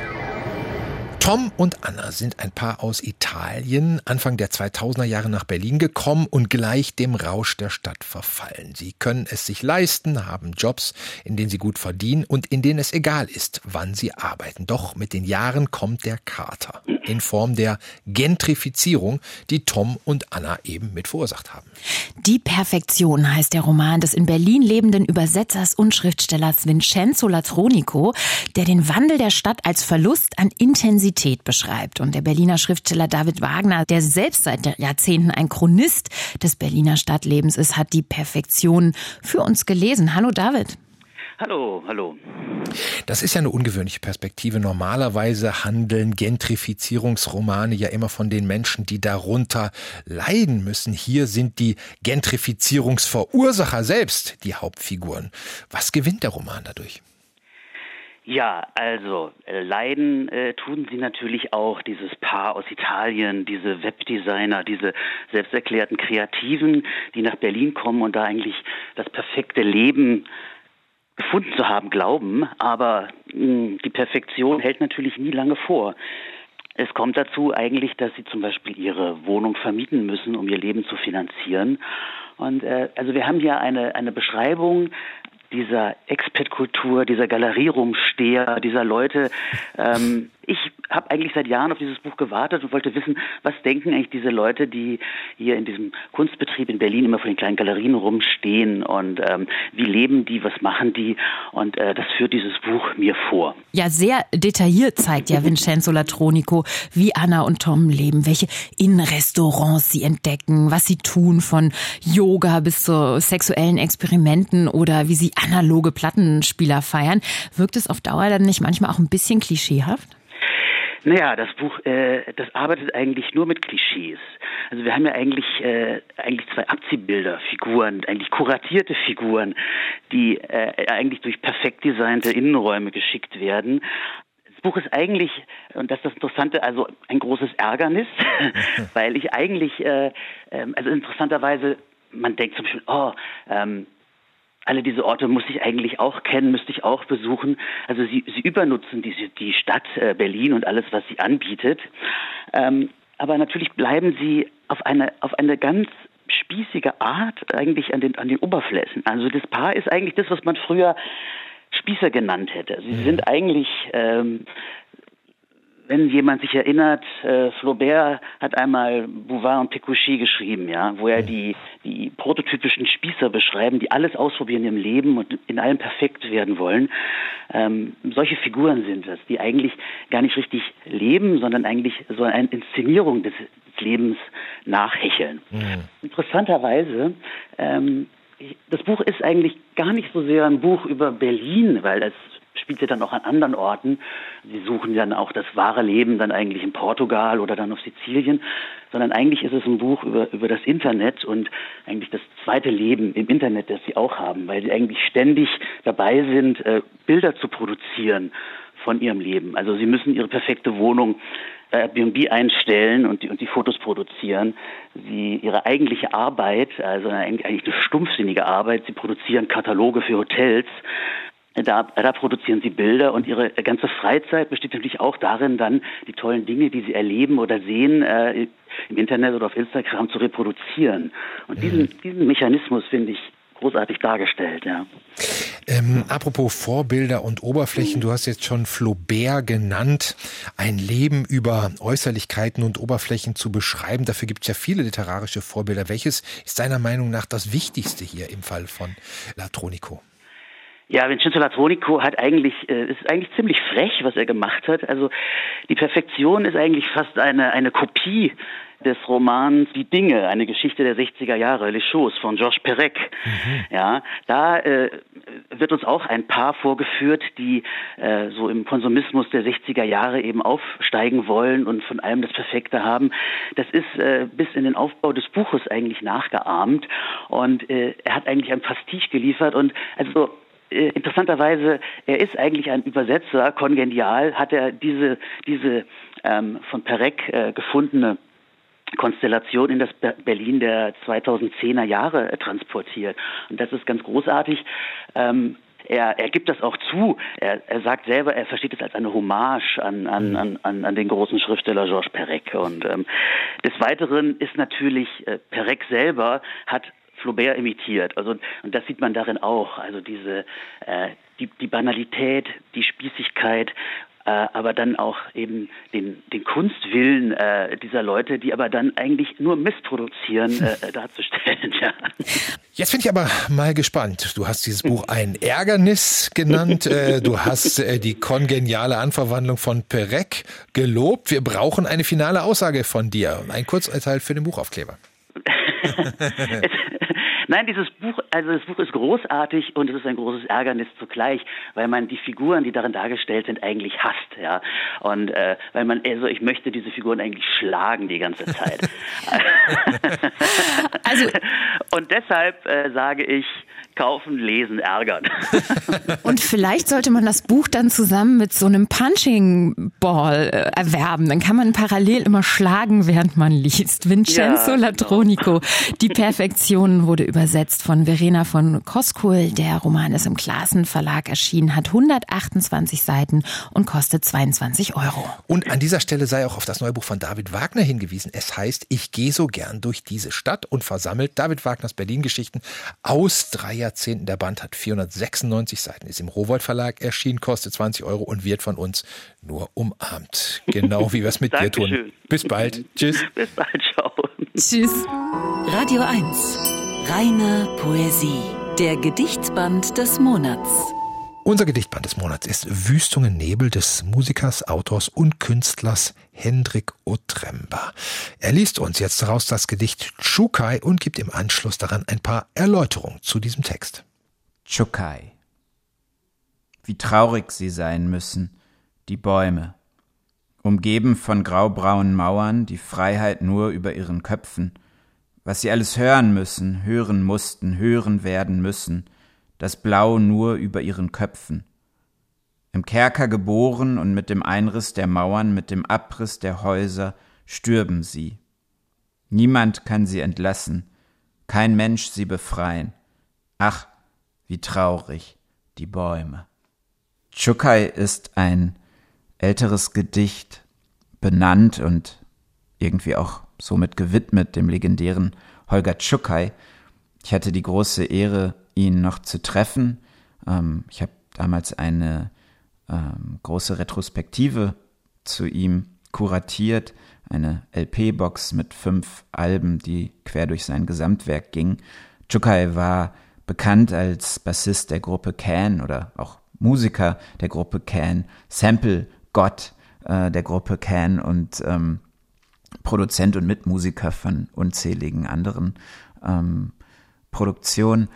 Tom und Anna sind ein Paar aus Italien, Anfang der 2000er Jahre nach Berlin gekommen und gleich dem Rausch der Stadt verfallen. Sie können es sich leisten, haben Jobs, in denen sie gut verdienen und in denen es egal ist, wann sie arbeiten. Doch mit den Jahren kommt der Kater in Form der Gentrifizierung, die Tom und Anna eben mit verursacht haben. Die Perfektion heißt der Roman des in Berlin lebenden Übersetzers und Schriftstellers Vincenzo Latronico, der den Wandel der Stadt als Verlust an Intensität Realität beschreibt. Und der Berliner Schriftsteller David Wagner, der selbst seit Jahrzehnten ein Chronist des Berliner Stadtlebens ist, hat die Perfektion für uns gelesen. Hallo David. Hallo, hallo. Das ist ja eine ungewöhnliche Perspektive. Normalerweise handeln Gentrifizierungsromane ja immer von den Menschen, die darunter leiden müssen. Hier sind die Gentrifizierungsverursacher selbst die Hauptfiguren. Was gewinnt der Roman dadurch? Ja, also äh, leiden äh, tun sie natürlich auch dieses Paar aus Italien, diese Webdesigner, diese selbsterklärten Kreativen, die nach Berlin kommen und da eigentlich das perfekte Leben gefunden zu haben glauben, aber mh, hm, die Perfektion hält natürlich nie lange vor. Es kommt dazu eigentlich, dass sie zum Beispiel ihre Wohnung vermieten müssen, um ihr Leben zu finanzieren. Und äh, also wir haben hier eine, eine Beschreibung dieser Expat-Kultur, dieser Galerierumsteher, dieser Leute. Ähm, ich habe eigentlich seit Jahren auf dieses Buch gewartet und wollte wissen, was denken eigentlich diese Leute, die hier in diesem Kunstbetrieb in Berlin immer vor den kleinen Galerien rumstehen und ähm, wie leben die, was machen die und äh, das führt dieses Buch mir vor. Ja, sehr detailliert zeigt ja Vincenzo Latronico, wie Anna und Tom leben, welche Innenrestaurants sie entdecken, was sie tun von Yoga bis zu sexuellen Experimenten oder wie sie analoge Plattenspieler feiern. Wirkt es auf Dauer dann nicht manchmal auch ein bisschen klischeehaft? Naja, das Buch, äh, das arbeitet eigentlich nur mit Klischees. Also wir haben ja eigentlich äh, eigentlich zwei Abziehbilder, Figuren, eigentlich kuratierte Figuren, die äh, eigentlich durch perfekt designte Innenräume geschickt werden. Das Buch ist eigentlich, und das ist das Interessante, also ein großes Ärgernis, weil ich eigentlich, äh, äh, also interessanterweise, man denkt zum Beispiel, oh, ähm, alle diese Orte muss ich eigentlich auch kennen, müsste ich auch besuchen. Also sie, sie übernutzen diese, die Stadt äh, Berlin und alles, was sie anbietet. Ähm, aber natürlich bleiben sie auf eine, auf eine ganz spießige Art eigentlich an den, an den Oberflächen. Also das Paar ist eigentlich das, was man früher Spießer genannt hätte. Sie mhm. sind eigentlich ähm, wenn jemand sich erinnert, äh, Flaubert hat einmal Bouvard und Pécuchet geschrieben, ja, wo er die, die prototypischen Spießer beschreiben, die alles ausprobieren im Leben und in allem perfekt werden wollen. Ähm, solche Figuren sind es, die eigentlich gar nicht richtig leben, sondern eigentlich so eine Inszenierung des, des Lebens nachhecheln. Mhm. Interessanterweise ähm, das Buch ist eigentlich gar nicht so sehr ein Buch über Berlin, weil es spielt ja dann auch an anderen Orten. Sie suchen dann auch das wahre Leben dann eigentlich in Portugal oder dann auf Sizilien, sondern eigentlich ist es ein Buch über, über das Internet und eigentlich das zweite Leben im Internet, das sie auch haben, weil sie eigentlich ständig dabei sind, äh, Bilder zu produzieren von ihrem Leben. Also sie müssen ihre perfekte Wohnung bei Airbnb einstellen und die, und die Fotos produzieren. Sie, ihre eigentliche Arbeit, also eigentlich eine stumpfsinnige Arbeit, sie produzieren Kataloge für Hotels, da, da produzieren sie Bilder und ihre ganze Freizeit besteht natürlich auch darin, dann die tollen Dinge, die sie erleben oder sehen, äh, im Internet oder auf Instagram zu reproduzieren. Und diesen, mhm. diesen Mechanismus finde ich großartig dargestellt, ja. Ähm, apropos Vorbilder und Oberflächen, du hast jetzt schon Flaubert genannt, ein Leben über Äußerlichkeiten und Oberflächen zu beschreiben. Dafür gibt es ja viele literarische Vorbilder. Welches ist deiner Meinung nach das Wichtigste hier im Fall von Latronico? Ja, Vincenzo Latronico hat eigentlich, äh, ist eigentlich ziemlich frech, was er gemacht hat. Also die Perfektion ist eigentlich fast eine, eine Kopie des Romans Die Dinge, eine Geschichte der 60er Jahre, Les Choses von Georges Perec. Mhm. Ja, da äh, wird uns auch ein Paar vorgeführt, die äh, so im Konsumismus der 60er Jahre eben aufsteigen wollen und von allem das Perfekte haben. Das ist äh, bis in den Aufbau des Buches eigentlich nachgeahmt und äh, er hat eigentlich ein Pastiche geliefert und also äh, interessanterweise, er ist eigentlich ein Übersetzer, kongenial, hat er diese, diese ähm, von Perec äh, gefundene Konstellation in das Berlin der 2010er Jahre äh, transportiert. Und das ist ganz großartig. Ähm, er, er gibt das auch zu. Er, er sagt selber, er versteht es als eine Hommage an, an, mhm. an, an den großen Schriftsteller Georges Perec. Und ähm, des Weiteren ist natürlich äh, Perec selber hat Flaubert imitiert. Also und das sieht man darin auch. Also diese äh, die, die Banalität, die Spießigkeit äh, aber dann auch eben den, den Kunstwillen äh, dieser Leute, die aber dann eigentlich nur Mist produzieren, äh, darzustellen. Ja. Jetzt bin ich aber mal gespannt. Du hast dieses Buch ein Ärgernis genannt. Äh, du hast äh, die kongeniale Anverwandlung von Perec gelobt. Wir brauchen eine finale Aussage von dir. Ein Kurzurteil für den Buchaufkleber. Nein, dieses Buch, also das Buch ist großartig und es ist ein großes Ärgernis zugleich, weil man die Figuren, die darin dargestellt sind, eigentlich hasst, ja. Und äh, weil man, also ich möchte diese Figuren eigentlich schlagen die ganze Zeit. also und deshalb äh, sage ich, kaufen, lesen, ärgern. Und vielleicht sollte man das Buch dann zusammen mit so einem Punching Ball äh, erwerben. Dann kann man parallel immer schlagen, während man liest. Vincenzo ja, Latronico. Genau. Die Perfektion wurde übersetzt von Verena von Koskul. Der Roman ist im Klassen Verlag erschienen, hat 128 Seiten und kostet 22 Euro. Und an dieser Stelle sei auch auf das neue Buch von David Wagner hingewiesen. Es heißt, ich gehe so gern durch diese Stadt und versammelt David Wagners Berlin-Geschichten aus drei Jahren Jahrzehnten. Der Band hat 496 Seiten, ist im Rowold Verlag erschienen, kostet 20 Euro und wird von uns nur umarmt. Genau wie wir es mit dir tun. Bis bald. Tschüss. Bis bald. Ciao. Tschüss. Radio 1. Reine Poesie. Der Gedichtsband des Monats. Unser Gedichtband des Monats ist Wüstungen Nebel des Musikers, Autors und Künstlers Hendrik Otremba. Er liest uns jetzt daraus das Gedicht Chukai und gibt im Anschluss daran ein paar Erläuterungen zu diesem Text. Chukai. Wie traurig sie sein müssen, die Bäume, umgeben von graubraunen Mauern, die Freiheit nur über ihren Köpfen, was sie alles hören müssen, hören mussten, hören werden müssen, das Blau nur über ihren Köpfen. Im Kerker geboren und mit dem Einriss der Mauern, mit dem Abriss der Häuser stürben sie. Niemand kann sie entlassen, kein Mensch sie befreien. Ach, wie traurig die Bäume. Chukai ist ein älteres Gedicht, benannt und irgendwie auch somit gewidmet dem legendären Holger Chukai. Ich hatte die große Ehre, ihn noch zu treffen. Ähm, ich habe damals eine ähm, große Retrospektive zu ihm kuratiert, eine LP-Box mit fünf Alben, die quer durch sein Gesamtwerk ging. Chukai war bekannt als Bassist der Gruppe Can oder auch Musiker der Gruppe Can, Sample-Gott äh, der Gruppe Can und ähm, Produzent und Mitmusiker von unzähligen anderen ähm, Produktionen.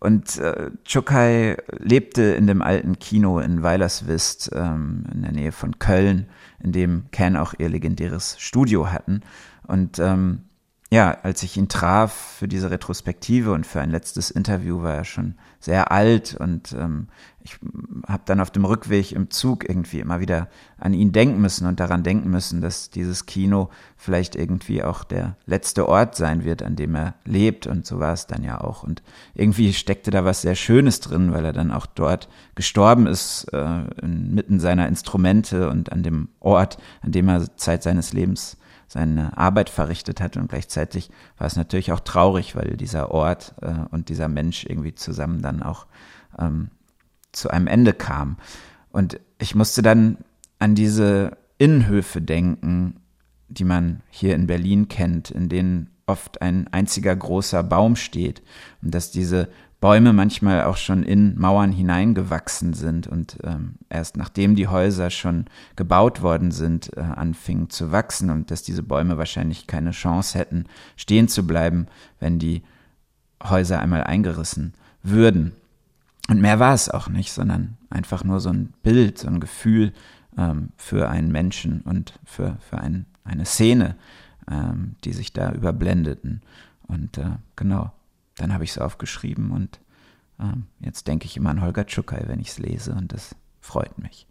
Und äh, Chukai lebte in dem alten Kino in Weilerswist ähm, in der Nähe von Köln, in dem Ken auch ihr legendäres Studio hatten. Und ähm, ja, als ich ihn traf für diese Retrospektive und für ein letztes Interview, war er schon sehr alt und ähm, ich habe dann auf dem Rückweg im Zug irgendwie immer wieder an ihn denken müssen und daran denken müssen, dass dieses Kino vielleicht irgendwie auch der letzte Ort sein wird, an dem er lebt. Und so war es dann ja auch. Und irgendwie steckte da was sehr Schönes drin, weil er dann auch dort gestorben ist, äh, inmitten seiner Instrumente und an dem Ort, an dem er Zeit seines Lebens seine Arbeit verrichtet hat und gleichzeitig war es natürlich auch traurig, weil dieser Ort äh, und dieser Mensch irgendwie zusammen dann auch ähm, zu einem Ende kam. Und ich musste dann an diese Innenhöfe denken, die man hier in Berlin kennt, in denen oft ein einziger großer Baum steht und dass diese Bäume manchmal auch schon in Mauern hineingewachsen sind und ähm, erst nachdem die Häuser schon gebaut worden sind, äh, anfingen zu wachsen und dass diese Bäume wahrscheinlich keine Chance hätten, stehen zu bleiben, wenn die Häuser einmal eingerissen würden. Und mehr war es auch nicht, sondern einfach nur so ein Bild, so ein Gefühl ähm, für einen Menschen und für, für ein, eine Szene, ähm, die sich da überblendeten. Und äh, genau, dann habe ich es aufgeschrieben und ähm, jetzt denke ich immer an Holger Tschukai, wenn ich es lese und das freut mich.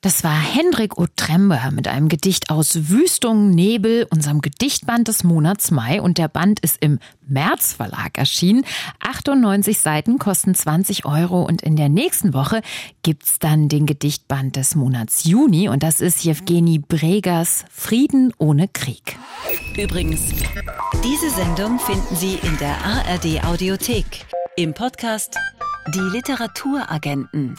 Das war Hendrik Otrember mit einem Gedicht aus Wüstung, Nebel, unserem Gedichtband des Monats Mai. Und der Band ist im März Verlag erschienen. 98 Seiten kosten 20 Euro. Und in der nächsten Woche gibt's dann den Gedichtband des Monats Juni. Und das ist Jewgeni Bregers Frieden ohne Krieg. Übrigens, diese Sendung finden Sie in der ARD Audiothek. Im Podcast Die Literaturagenten.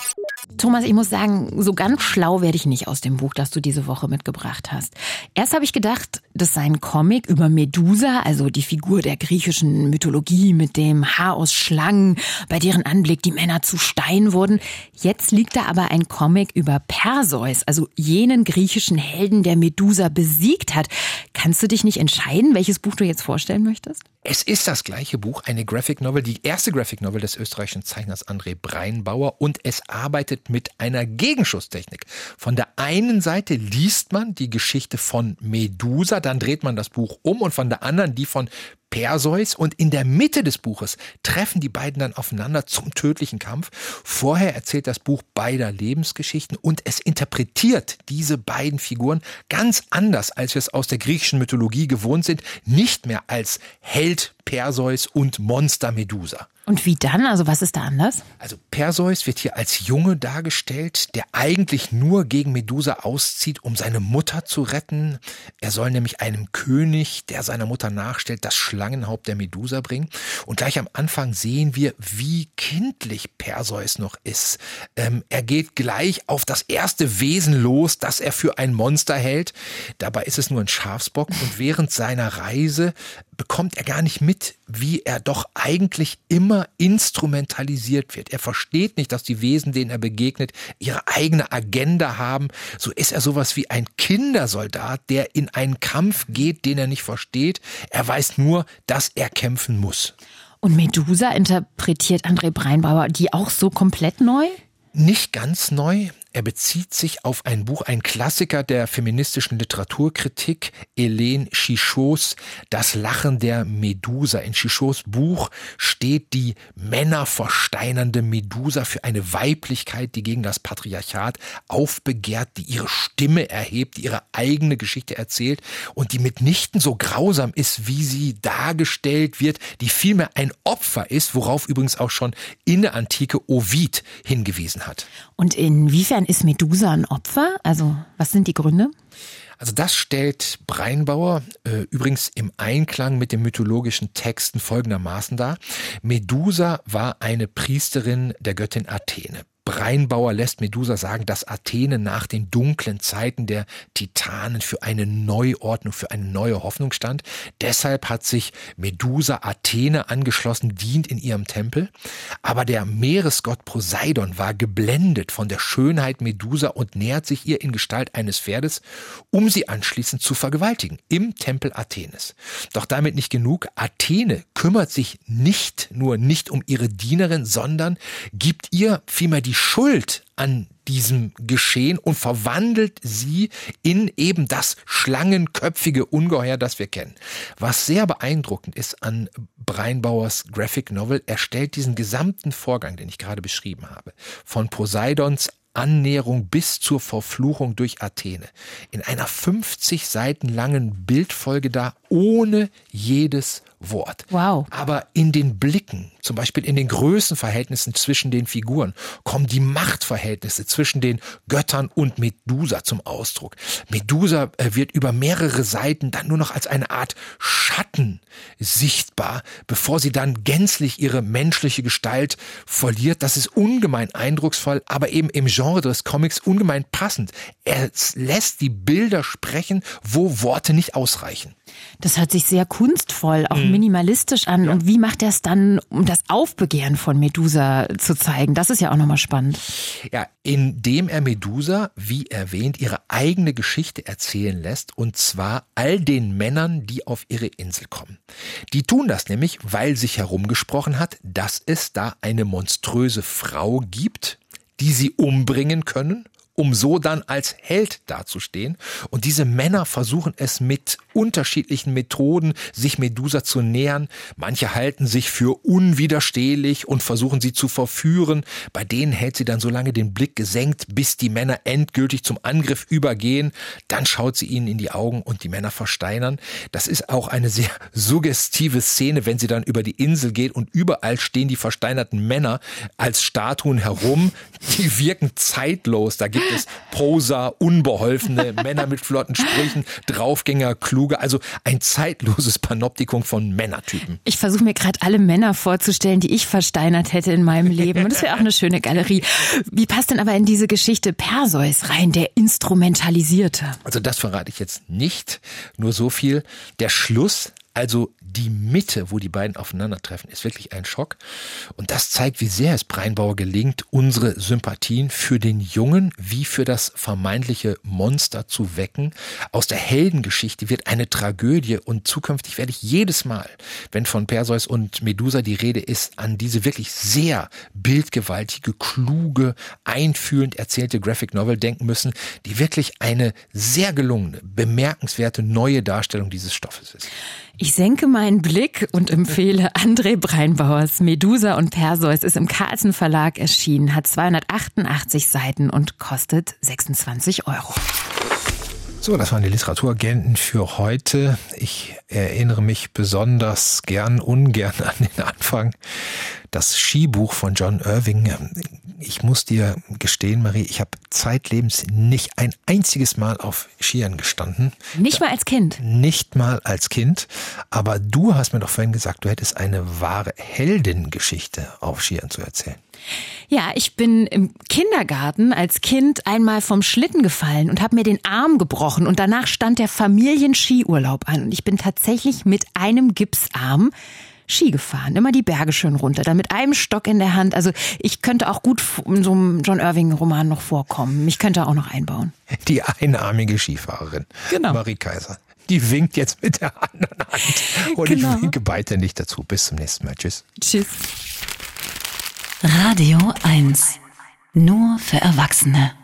Thomas, ich muss sagen, so ganz schlau werde ich nicht aus dem Buch, das du diese Woche mitgebracht hast. Erst habe ich gedacht, das sei ein Comic über Medusa, also die Figur der griechischen Mythologie mit dem Haar aus Schlangen, bei deren Anblick die Männer zu Stein wurden. Jetzt liegt da aber ein Comic über Perseus, also jenen griechischen Helden, der Medusa besiegt hat. Kannst du dich nicht entscheiden, welches Buch du jetzt vorstellen möchtest? Es ist das gleiche Buch, eine Graphic Novel, die erste Graphic Novel des österreichischen Zeichners André Breinbauer und es arbeitet mit einer Gegenschusstechnik. Von der einen Seite liest man die Geschichte von Medusa, dann dreht man das Buch um und von der anderen die von Perseus und in der Mitte des Buches treffen die beiden dann aufeinander zum tödlichen Kampf. Vorher erzählt das Buch beider Lebensgeschichten und es interpretiert diese beiden Figuren ganz anders, als wir es aus der griechischen Mythologie gewohnt sind, nicht mehr als Held Perseus und Monster Medusa. Und wie dann? Also was ist da anders? Also Perseus wird hier als Junge dargestellt, der eigentlich nur gegen Medusa auszieht, um seine Mutter zu retten. Er soll nämlich einem König, der seiner Mutter nachstellt, das Schlangenhaupt der Medusa bringen. Und gleich am Anfang sehen wir, wie kindlich Perseus noch ist. Ähm, er geht gleich auf das erste Wesen los, das er für ein Monster hält. Dabei ist es nur ein Schafsbock und während seiner Reise bekommt er gar nicht mit, wie er doch eigentlich immer instrumentalisiert wird. Er versteht nicht, dass die Wesen, denen er begegnet, ihre eigene Agenda haben. So ist er sowas wie ein Kindersoldat, der in einen Kampf geht, den er nicht versteht. Er weiß nur, dass er kämpfen muss. Und Medusa interpretiert André Breinbauer die auch so komplett neu? Nicht ganz neu. Er bezieht sich auf ein Buch, ein Klassiker der feministischen Literaturkritik, Helene Chichots Das Lachen der Medusa. In Chichots Buch steht die männerversteinernde Medusa für eine Weiblichkeit, die gegen das Patriarchat aufbegehrt, die ihre Stimme erhebt, die ihre eigene Geschichte erzählt und die mitnichten so grausam ist, wie sie dargestellt wird, die vielmehr ein Opfer ist, worauf übrigens auch schon in der Antike Ovid hingewiesen hat. Und inwiefern ist Medusa ein Opfer? Also, was sind die Gründe? Also das stellt Breinbauer äh, übrigens im Einklang mit den mythologischen Texten folgendermaßen dar. Medusa war eine Priesterin der Göttin Athene. Breinbauer lässt Medusa sagen, dass Athene nach den dunklen Zeiten der Titanen für eine Neuordnung, für eine neue Hoffnung stand. Deshalb hat sich Medusa Athene angeschlossen, dient in ihrem Tempel. Aber der Meeresgott Poseidon war geblendet von der Schönheit Medusa und nähert sich ihr in Gestalt eines Pferdes, um sie anschließend zu vergewaltigen im Tempel Athenes. Doch damit nicht genug. Athene kümmert sich nicht nur nicht um ihre Dienerin, sondern gibt ihr vielmehr die Schuld an diesem Geschehen und verwandelt sie in eben das schlangenköpfige Ungeheuer, das wir kennen. Was sehr beeindruckend ist an Breinbauers Graphic Novel, er stellt diesen gesamten Vorgang, den ich gerade beschrieben habe, von Poseidons Annäherung bis zur Verfluchung durch Athene in einer 50 Seiten langen Bildfolge dar, ohne jedes Wort. Wow. Aber in den Blicken, zum Beispiel in den Größenverhältnissen zwischen den Figuren, kommen die Machtverhältnisse zwischen den Göttern und Medusa zum Ausdruck. Medusa äh, wird über mehrere Seiten dann nur noch als eine Art Schatten sichtbar, bevor sie dann gänzlich ihre menschliche Gestalt verliert. Das ist ungemein eindrucksvoll, aber eben im Genre des Comics ungemein passend. Er lässt die Bilder sprechen, wo Worte nicht ausreichen. Das hört sich sehr kunstvoll, auch. Minimalistisch an. Ja. Und wie macht er es dann, um das Aufbegehren von Medusa zu zeigen? Das ist ja auch nochmal spannend. Ja, indem er Medusa, wie erwähnt, ihre eigene Geschichte erzählen lässt. Und zwar all den Männern, die auf ihre Insel kommen. Die tun das nämlich, weil sich herumgesprochen hat, dass es da eine monströse Frau gibt, die sie umbringen können um so dann als Held dazustehen. Und diese Männer versuchen es mit unterschiedlichen Methoden, sich Medusa zu nähern. Manche halten sich für unwiderstehlich und versuchen sie zu verführen. Bei denen hält sie dann so lange den Blick gesenkt, bis die Männer endgültig zum Angriff übergehen. Dann schaut sie ihnen in die Augen und die Männer versteinern. Das ist auch eine sehr suggestive Szene, wenn sie dann über die Insel geht und überall stehen die versteinerten Männer als Statuen herum. Die wirken zeitlos. Da gibt es Prosa, unbeholfene Männer mit flotten Sprüchen, Draufgänger, kluge, also ein zeitloses Panoptikum von Männertypen. Ich versuche mir gerade alle Männer vorzustellen, die ich versteinert hätte in meinem Leben. Und das wäre auch eine schöne Galerie. Wie passt denn aber in diese Geschichte Perseus rein, der Instrumentalisierte? Also das verrate ich jetzt nicht. Nur so viel. Der Schluss also die Mitte, wo die beiden aufeinandertreffen, ist wirklich ein Schock. Und das zeigt, wie sehr es Breinbauer gelingt, unsere Sympathien für den Jungen wie für das vermeintliche Monster zu wecken. Aus der Heldengeschichte wird eine Tragödie und zukünftig werde ich jedes Mal, wenn von Perseus und Medusa die Rede ist, an diese wirklich sehr bildgewaltige, kluge, einfühlend erzählte Graphic Novel denken müssen, die wirklich eine sehr gelungene, bemerkenswerte neue Darstellung dieses Stoffes ist. Ich senke meinen Blick und empfehle André Breinbauers Medusa und Perseus ist im Carlsen Verlag erschienen, hat 288 Seiten und kostet 26 Euro. So, das waren die Literaturagenten für heute. Ich erinnere mich besonders gern, ungern an den Anfang. Das Skibuch von John Irving. Ich muss dir gestehen, Marie, ich habe zeitlebens nicht ein einziges Mal auf Skiern gestanden. Nicht mal als Kind? Nicht mal als Kind. Aber du hast mir doch vorhin gesagt, du hättest eine wahre Heldengeschichte auf Skiern zu erzählen. Ja, ich bin im Kindergarten als Kind einmal vom Schlitten gefallen und habe mir den Arm gebrochen und danach stand der Familienskiurlaub an und ich bin tatsächlich mit einem Gipsarm Ski gefahren, immer die Berge schön runter, dann mit einem Stock in der Hand. Also ich könnte auch gut in so einem John Irving Roman noch vorkommen. Mich könnte auch noch einbauen. Die einarmige Skifahrerin, genau. Marie Kaiser. Die winkt jetzt mit der anderen Hand. Und genau. ich winke beide nicht dazu. Bis zum nächsten Mal. Tschüss. Tschüss. Radio 1. Nur für Erwachsene.